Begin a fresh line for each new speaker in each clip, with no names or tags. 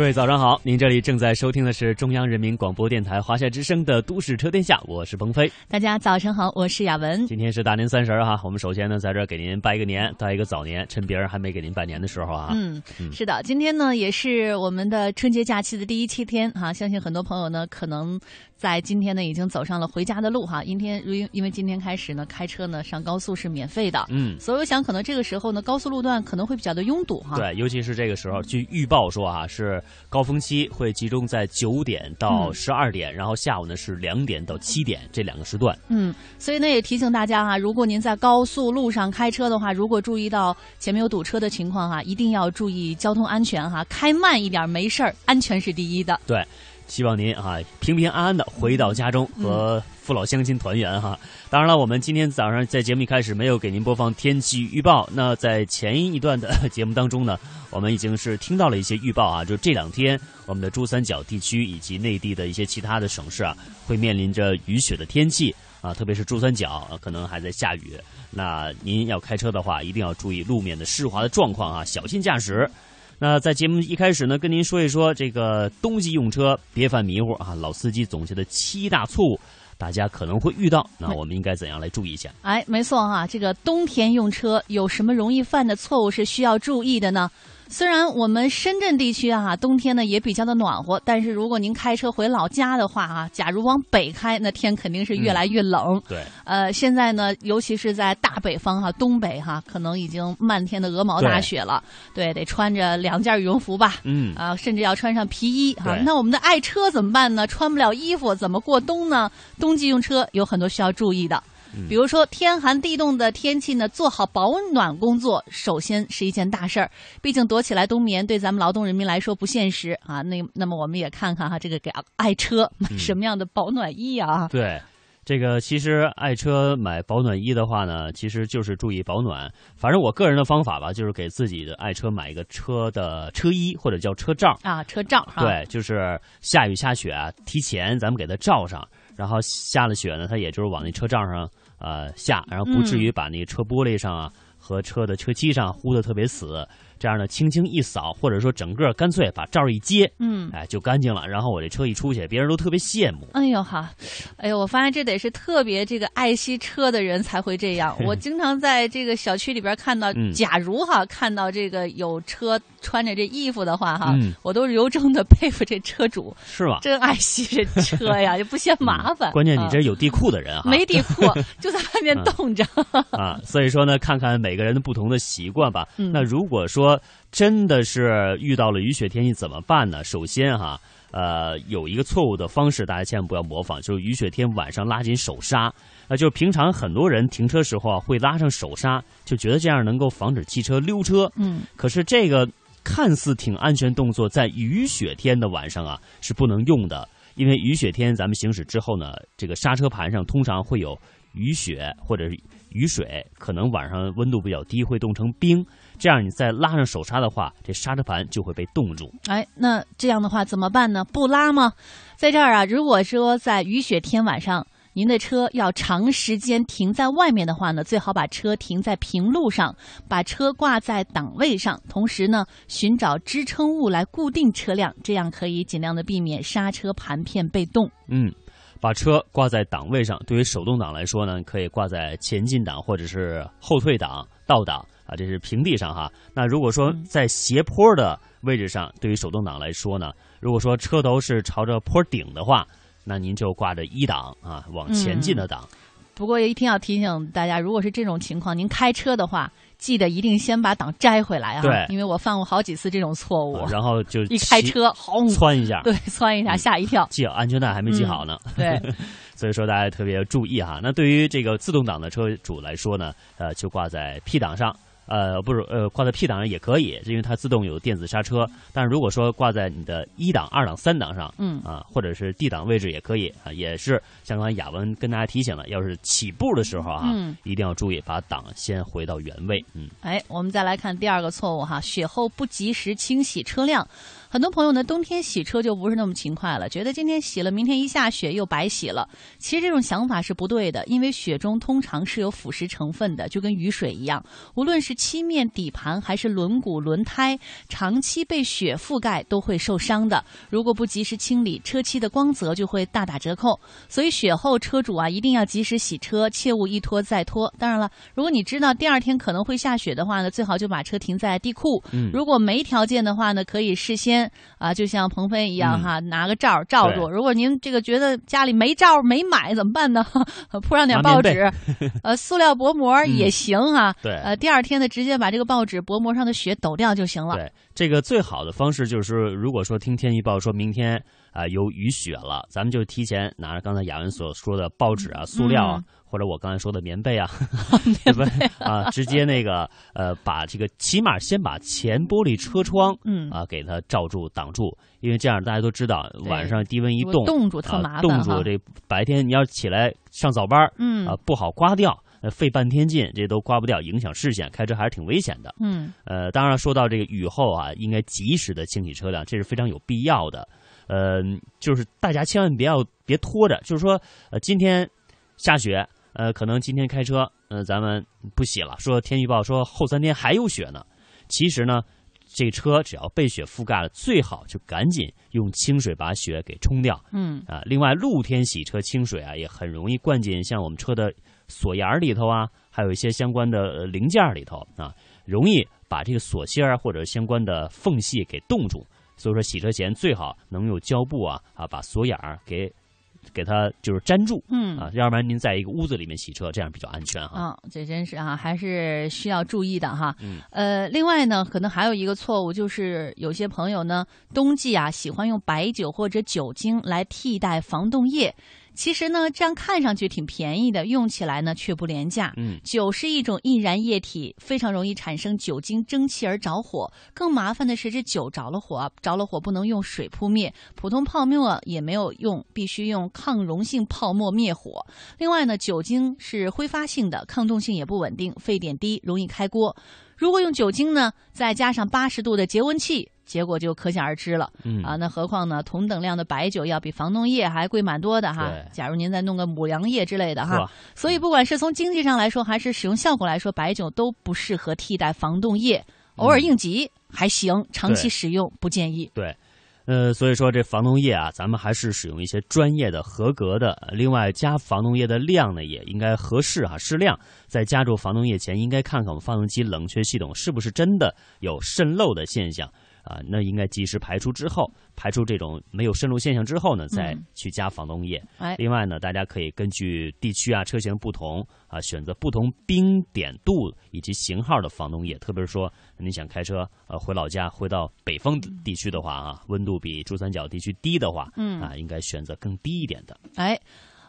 各位早上好，您这里正在收听的是中央人民广播电台华夏之声的《都市车天下》，我是鹏飞。
大家早上好，我是雅文。
今天是大年三十儿哈，我们首先呢在这儿给您拜一个年，拜一个早年，趁别人还没给您拜年的时候啊。
嗯，是的，今天呢也是我们的春节假期的第一七天哈、相信很多朋友呢可能在今天呢已经走上了回家的路哈。今天因因为今天开始呢开车呢上高速是免费的，
嗯，
所以我想可能这个时候呢高速路段可能会比较的拥堵哈。
对，尤其是这个时候，据预报说啊，是高峰期会集中在九点到
嗯
十二点，然后下午呢是两点到七点这两个时段。
嗯，所以呢也提醒大家哈、如果您在高速路上开车的话，如果注意到前面有堵车的情况哈、一定要注意交通安全哈、开慢一点没事儿，安全是第一的。
对，希望您啊平平安安的回到家中和父老乡亲团圆哈。当然了，我们今天早上在节目一开始没有给您播放天气预报，那在前一段的节目当中呢，我们已经是听到了一些预报啊，就这两天我们的珠三角地区以及内地的一些其他的省市啊，会面临着雨雪的天气。啊，特别是珠三角、呃可能还在下雨，那您要开车的话，一定要注意路面的湿滑的状况啊，小心驾驶。那在节目一开始呢，跟您说一说这个冬季用车别犯迷糊啊，老司机总结的七大错误，大家可能会遇到，那我们应该怎样来注意一下？
哎，没错哈，这个冬天用车有什么容易犯的错误是需要注意的呢？虽然我们深圳地区啊，冬天呢也比较的暖和，但是如果您开车回老家的话啊，假如往北开，那天肯定是越来越冷。
对，
呃，现在呢，尤其是在大北方哈、东北哈、可能已经漫天的鹅毛大雪了。对，得穿着两件羽绒服吧。
嗯，
啊，甚至要穿上皮衣哈、
对
那我们的爱车怎么办呢？穿不了衣服怎么过冬呢？冬季用车有很多需要注意的。
嗯
比如说天寒地冻的天气呢，做好保暖工作，首先是一件大事儿。毕竟躲起来冬眠对咱们劳动人民来说不现实啊。那那么我们也看看哈，这个给爱车买
嗯
什么样的保暖衣啊？
对。这个其实爱车买保暖衣的话呢，其实就是注意保暖。反正我个人的方法吧，就是给自己的爱车买一个车的车衣或者叫车罩。
啊，车罩哈。
对，就是下雨下雪啊，提前咱们给它罩上，然后下了雪呢，它也就是往那车罩上呃下，然后不至于把那车玻璃上啊和车的车漆上糊的特别死。这样呢，轻轻一扫，或者说整个干脆把罩一揭，
嗯，
哎，就干净了。然后我这车一出去，别人都特别羡慕。
哎呦哈，哎呦，我发现这得是特别这个爱惜车的人才会这样。我经常在这个小区里边看到，
嗯
假如哈看到这个有车穿着这衣服的话哈，
嗯
我都是由衷的佩服这车主，
是吗？
真爱惜这车呀，就不嫌麻烦。
嗯关键你
啊
这有地库的人哈，
没地库，就在外面 冻着。
啊，所以说呢，看看每个人的不同的习惯吧。
嗯
那如果说真的是遇到了雨雪天气怎么办呢？首先哈，呃，有一个错误的方式，大家千万不要模仿，就是雨雪天晚上拉紧手刹。那就是平常很多人停车时候啊会拉上手刹，就觉得这样能够防止汽车溜车。
嗯，
可是这个看似挺安全动作，在雨雪天的晚上啊是不能用的，因为雨雪天咱们行驶之后呢，这个刹车盘上通常会有雨雪或者是雨水，可能晚上温度比较低，会冻成冰。这样你再拉上手刹的话，这刹车盘就会被冻住。
哎，那这样的话怎么办呢？不拉吗？在这儿啊，如果说在雨雪天晚上，您的车要长时间停在外面的话呢，最好把车停在平路上，把车挂在档位上，同时呢，寻找支撑物来固定车辆，这样可以尽量的避免刹车盘片被冻。
嗯，把车挂在档位上，对于手动挡来说呢，可以挂在前进档或者是后退档、倒档啊，这是平地上哈。那如果说在斜坡的位置上，对于手动挡来说呢，如果说车头是朝着坡顶的话，那您就挂着一档啊，往前进的档。
不过一定要提醒大家，如果是这种情况，您开车的话，记得一定先把档摘回来啊！
对
因为我犯过好几次这种错误。
啊然后就
一开
骑
车，轰，
窜一下，
对，窜一下，吓一跳。
系好安全带还没系好呢。
对，
所以说大家特别注意哈。那对于这个自动挡的车主来说呢，呃，就挂在 P 档上。呃，不是，呃，挂在 P 档上也可以，因为它自动有电子刹车。但是如果说挂在你的一档、二档、三档上，
嗯
啊，或者是 D 档位置也可以啊，也是像刚才雅文跟大家提醒了，要是起步的时候啊，
嗯
一定要注意把档先回到原位。嗯，
哎，我们再来看第二个错误哈，雪后不及时清洗车辆。很多朋友呢，冬天洗车就不是那么勤快了，觉得今天洗了，明天一下雪又白洗了。其实这种想法是不对的，因为雪中通常是有腐蚀成分的，就跟雨水一样。无论是漆面、底盘还是轮毂、轮胎，长期被雪覆盖都会受伤的。如果不及时清理，车漆的光泽就会大打折扣。所以雪后车主啊，一定要及时洗车，切勿一拖再拖。当然了，如果你知道第二天可能会下雪的话呢，最好就把车停在地库。
嗯
如果没条件的话呢，可以事先啊，就像鹏飞一样哈，拿个罩罩住。如果您这个觉得家里没罩没买怎么办呢？铺上点报纸，呃，塑料薄膜也行哈。
对
呃，第二天呢，直接把这个报纸薄膜上的雪抖掉就行了。
对，这个最好的方式就是，如果说听天气预报说明天啊、有雨雪了，咱们就提前拿着刚才雅文所说的报纸啊、塑料啊，
嗯
或者我刚才说的棉被啊，对不对啊？直接那个呃，把这个起码先把前玻璃车窗
嗯
啊给它罩住挡住，因为这样大家都知道，晚上低温一冻，
冻住特
啊
麻烦哈
冻住这白天你要起来上早班
嗯
啊不好刮掉，呃费半天劲，这都刮不掉，影响视线，开车还是挺危险的。
嗯
呃，当然说到这个雨后啊，应该及时的清洗车辆，这是非常有必要的。呃，就是大家千万不要别拖着，就是说，呃，今天下雪，呃，可能今天开车，呃，咱们不洗了。说天气预报说后三天还有雪呢，其实呢，这车只要被雪覆盖了，最好就赶紧用清水把雪给冲掉。
嗯
啊，另外露天洗车清水啊，也很容易灌进像我们车的锁眼儿里头啊，还有一些相关的呃零件儿里头啊，容易把这个锁芯儿啊或者相关的缝隙给冻住。所以说洗车前最好能用胶布啊啊把锁眼儿给给它就是粘住
嗯
啊，要不然您在一个屋子里面洗车，这样比较安全哈。
啊，这真是啊，还是需要注意的哈。
嗯
呃，另外呢，可能还有一个错误，就是有些朋友呢，冬季啊喜欢用白酒或者酒精来替代防冻液。其实呢，这样看上去挺便宜的，用起来呢却不廉价。
嗯
酒是一种易燃液体，非常容易产生酒精蒸汽而着火。更麻烦的是，这酒着了火啊，着了火不能用水扑灭，普通泡沫也没有用，必须用抗溶性泡沫灭火。另外呢，酒精是挥发性的，抗冻性也不稳定，沸点低，容易开锅。如果用酒精呢，再加上八十度的节温器，结果就可想而知了。
嗯
啊，那何况呢，同等量的白酒要比防冻液还贵蛮多的哈
对。
假如您再弄个母粮液之类的哈，所以不管是从经济上来说，还是使用效果来说，白酒都不适合替代防冻液。偶尔应急还行，长期使用不建议。
对，呃，所以说这防冻液啊，咱们还是使用一些专业的、合格的。呃另外，加防冻液的量呢，也应该合适啊，适量。在加注防冻液前，应该看看我们发动机冷却系统是不是真的有渗漏的现象啊，那应该及时排除之后，排除这种没有渗漏现象之后呢，再
嗯
去加防冻液。
哎，
另外呢，大家可以根据地区啊、车型不同啊，选择不同冰点度以及型号的防冻液。特别是说，你想开车呃回老家，回到北方地区的话啊，温度比珠三角地区低的话，
嗯
啊，应该选择更低一点的。
哎，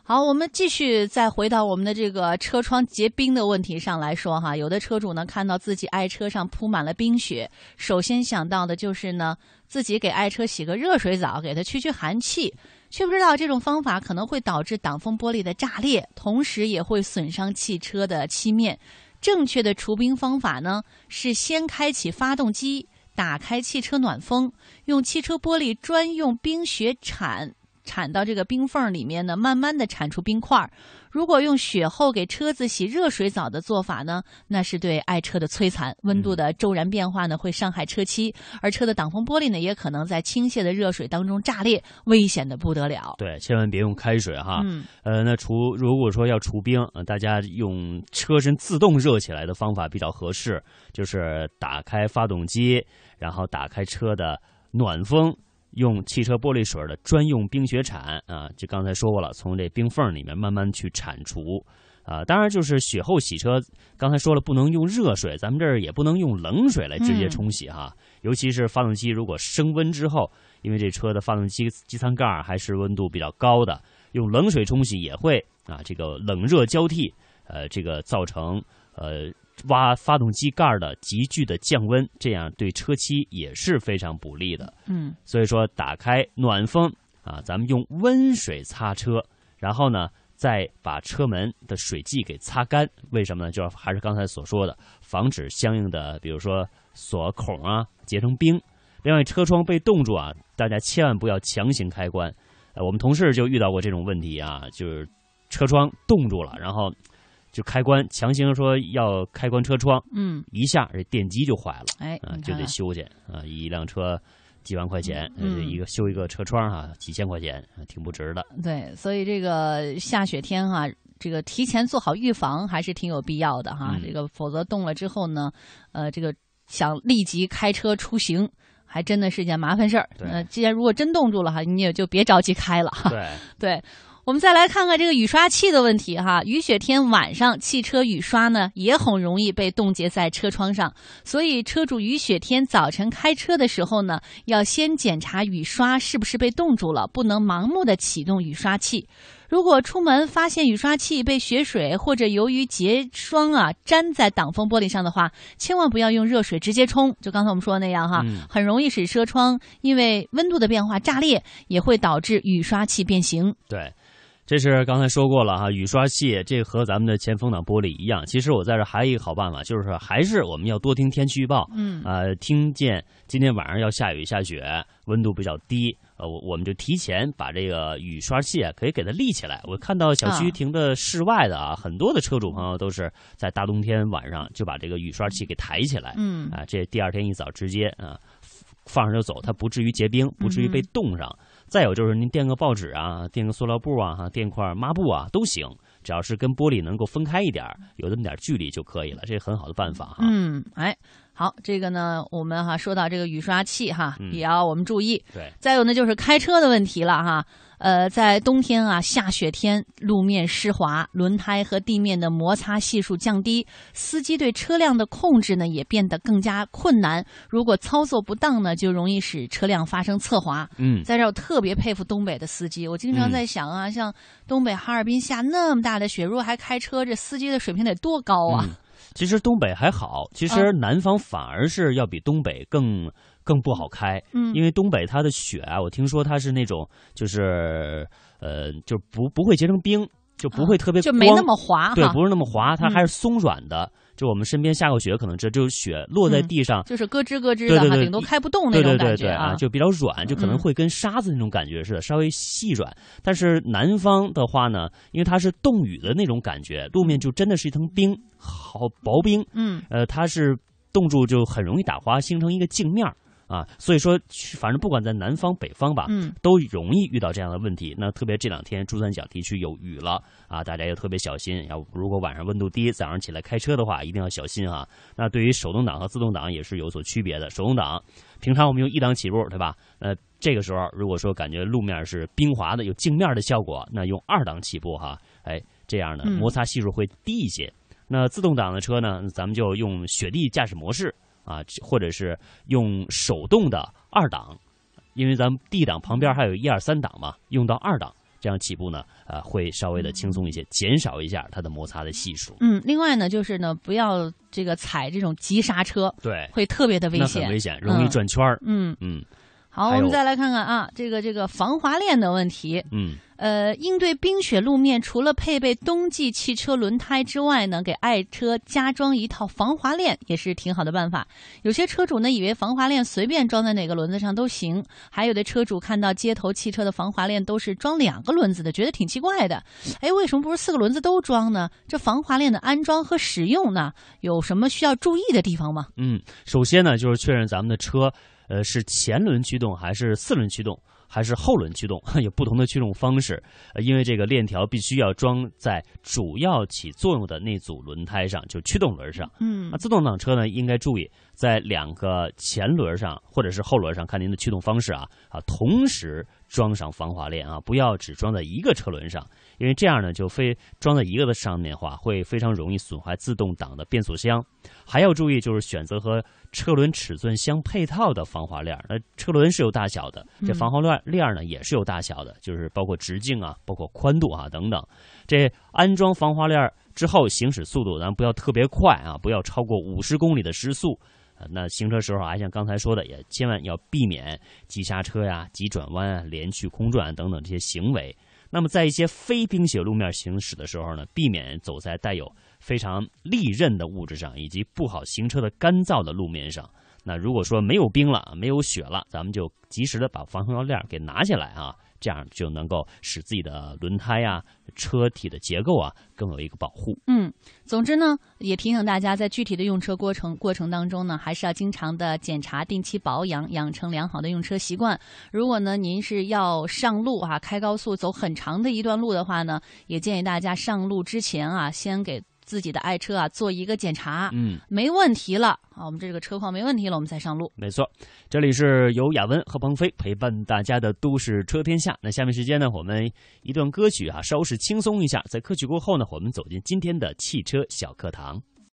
好，我们继续再回到我们的这个车窗结冰的问题上来说哈。有的车主呢，看到自己爱车上铺满了冰雪，首先想到的就是呢，自己给爱车洗个热水澡，给它驱驱寒气。却不知道这种方法可能会导致挡风玻璃的炸裂，同时也会损伤汽车的漆面。正确的除冰方法呢，是先开启发动机，打开汽车暖风，用汽车玻璃专用冰雪铲铲到这个冰缝里面呢，慢慢的铲出冰块儿。如果用雪后给车子洗热水澡的做法呢，那是对爱车的摧残。温度的骤然变化呢，会伤害车漆，而车的挡风玻璃呢，也可能在倾泻的热水当中炸裂，危险的不得了。
对，千万别用开水哈。
嗯，
呃，那除如果说要除冰，呃，大家用车身自动热起来的方法比较合适，就是打开发动机，然后打开车的暖风，用汽车玻璃水的专用冰雪铲啊，就刚才说过了，从这冰缝里面慢慢去铲除。啊，当然就是雪后洗车，刚才说了不能用热水，咱们这儿也不能用冷水来直接冲洗哈。尤其是发动机如果升温之后，因为这车的发动机机舱盖还是温度比较高的，用冷水冲洗也会啊这个冷热交替，呃，这个造成呃挖发动机盖的急剧的降温，这样对车漆也是非常不利的。
嗯，
所以说，打开暖风啊，咱们用温水擦车，然后呢，再把车门的水迹给擦干。为什么呢？就是还是刚才所说的，防止相应的，比如说锁孔啊结成冰。另外，车窗被冻住啊，大家千万不要强行开关。呃，我们同事就遇到过这种问题啊，就是车窗冻住了，然后就开关强行说要开关车窗，
嗯，
一下这电机就坏了，
哎，
啊，就得修去啊，一辆车几万块钱，一个修一个车窗啊，几千块钱，啊挺不值的。
对，所以这个下雪天哈、这个提前做好预防还是挺有必要的哈。
嗯
这个否则冻了之后呢，呃，这个想立即开车出行，还真的是件麻烦事儿。
对
呃，既然如果真冻住了哈，你也就别着急开了哈。
对，
对，我们再来看看这个雨刷器的问题哈。雨雪天晚上，汽车雨刷呢也很容易被冻结在车窗上，所以车主雨雪天早晨开车的时候呢，要先检查雨刷是不是被冻住了，不能盲目的启动雨刷器。如果出门发现雨刷器被雪水或者由于结霜啊粘在挡风玻璃上的话，千万不要用热水直接冲，就刚才我们说的那样哈，
嗯
很容易使车窗因为温度的变化炸裂，也会导致雨刷器变形。
对，这是刚才说过了哈，雨刷器这和咱们的前风挡玻璃一样。其实我在这还有一个好办法，就是说还是我们要多听天气预报。
嗯
呃，听见今天晚上要下雨下雪，温度比较低，呃，我我们就提前把这个雨刷器啊可以给它立起来。我看到小区
啊
停的室外的啊，很多的车主朋友都是在大冬天晚上就把这个雨刷器给抬起来。
嗯
啊，这第二天一早直接啊放上就走，它不至于结冰，不至于被
嗯
冻上。再有就是您垫个报纸啊，垫个塑料布啊，哈，垫块抹布啊都行，只要是跟玻璃能够分开一点儿，有这么点儿距离就可以了，这是很好的办法哈。
嗯，哎，好，这个呢，我们哈说到这个雨刷器哈，
嗯
也要我们注意。
对，
再有呢，就是开车的问题了哈。呃，在冬天啊，下雪天，路面湿滑，轮胎和地面的摩擦系数降低，司机对车辆的控制呢也变得更加困难。如果操作不当呢，就容易使车辆发生侧滑。
嗯，
在这儿，我特别佩服东北的司机。我经常
嗯
在想啊，像东北哈尔滨下那么大的雪，如果还开车，这司机的水平得多高啊！
嗯其实东北还好，其实
啊
南方反而是要比东北更更不好开，
嗯
因为东北它的雪啊，我听说它是那种就是呃，就不不会结成冰，就不会特别
啊就没那么滑。
对，不是那么滑，它
嗯
还是松软的。就我们身边下过雪，可能这就是雪落在地上，
就是咯吱咯吱的哈，
对对对
顶多开不动那
对
种
对对对
感觉啊。
就比较软，就可能
嗯
会跟沙子那种感觉似的，稍微细软。但是南方的话呢，因为它是冻雨的那种感觉，路面就真的是一层冰，好薄冰，
嗯
呃，它是冻住就很容易打滑，形成一个镜面儿啊。所以说，反正不管在南方北方吧，
嗯
都容易遇到这样的问题。那特别这两天珠三角地区有雨了啊，大家要特别小心。要如果晚上温度低，早上起来开车的话，一定要小心啊。那对于手动挡和自动挡也是有所区别的。手动挡平常我们用一档起步，对吧？呃，这个时候如果说感觉路面是冰滑的，有镜面的效果，那用二档起步哈，哎，这样呢
嗯
摩擦系数会低一些。那自动挡的车呢，咱们就用雪地驾驶模式啊，或者是用手动的二档，因为咱们 D 档旁边还有一二三档嘛，用到二档，这样起步呢，呃，会稍微的轻松一些，减少一下它的摩擦的系数。
嗯，另外呢，就是呢，不要这个踩这种急刹车，
对，
会特别的危险。
很危险，容易
嗯
转圈儿。
嗯，
嗯
好，我们再来看看啊，这个这个防滑链的问题。
嗯，
呃，应对冰雪路面，除了配备冬季汽车轮胎之外呢，给爱车加装一套防滑链也是挺好的办法。有些车主呢以为防滑链随便装在哪个轮子上都行，还有的车主看到街头汽车的防滑链都是装两个轮子的，觉得挺奇怪的。哎，为什么不是四个轮子都装呢？这防滑链的安装和使用呢，有什么需要注意的地方吗？
嗯，首先呢，就是确认咱们的车，呃，是前轮驱动还是四轮驱动，还是后轮驱动，有不同的驱动方式。呃，因为这个链条必须要装在主要起作用的那组轮胎上，就驱动轮上。
嗯
那自动挡车呢，应该注意在两个前轮上或者是后轮上，看您的驱动方式啊啊，同时装上防滑链啊，不要只装在一个车轮上，因为这样呢就非装在一个的上面的话，会非常容易损坏自动挡的变速箱。还要注意就是选择和车轮尺寸相配套的防滑链。那车轮是有大小的，这
嗯
防滑链链呢也是有大小的，就是包括直径啊，包括宽度啊等等。这安装防滑链之后，行驶速度咱不要特别快啊，不要超过五十公里的时速。那行车时候啊，像刚才说的，也千万要避免急刹车呀、急转弯啊、连续空转等等这些行为。那么在一些非冰雪路面行驶的时候呢，避免走在带有非常利刃的物质上，以及不好行车的干燥的路面上。那如果说没有冰了，没有雪了，咱们就及时的把防滑链给拿下来啊，这样就能够使自己的轮胎呀、车体的结构啊更有一个保护。
嗯，总之呢，也提醒大家，在具体的用车过程过程当中呢，还是要经常的检查、定期保养，养成良好的用车习惯。如果呢，您是要上路啊，开高速走很长的一段路的话呢，也建议大家上路之前啊，先给自己的爱车啊做一个检查，
嗯，
没问题了啊，我们这个车况没问题了，我们再上路。
没错，这里是由雅文和鹏飞陪伴大家的都市车天下。那下面时间呢，我们一段歌曲啊，稍事轻松一下。在歌曲过后呢，我们走进今天的汽车小课堂。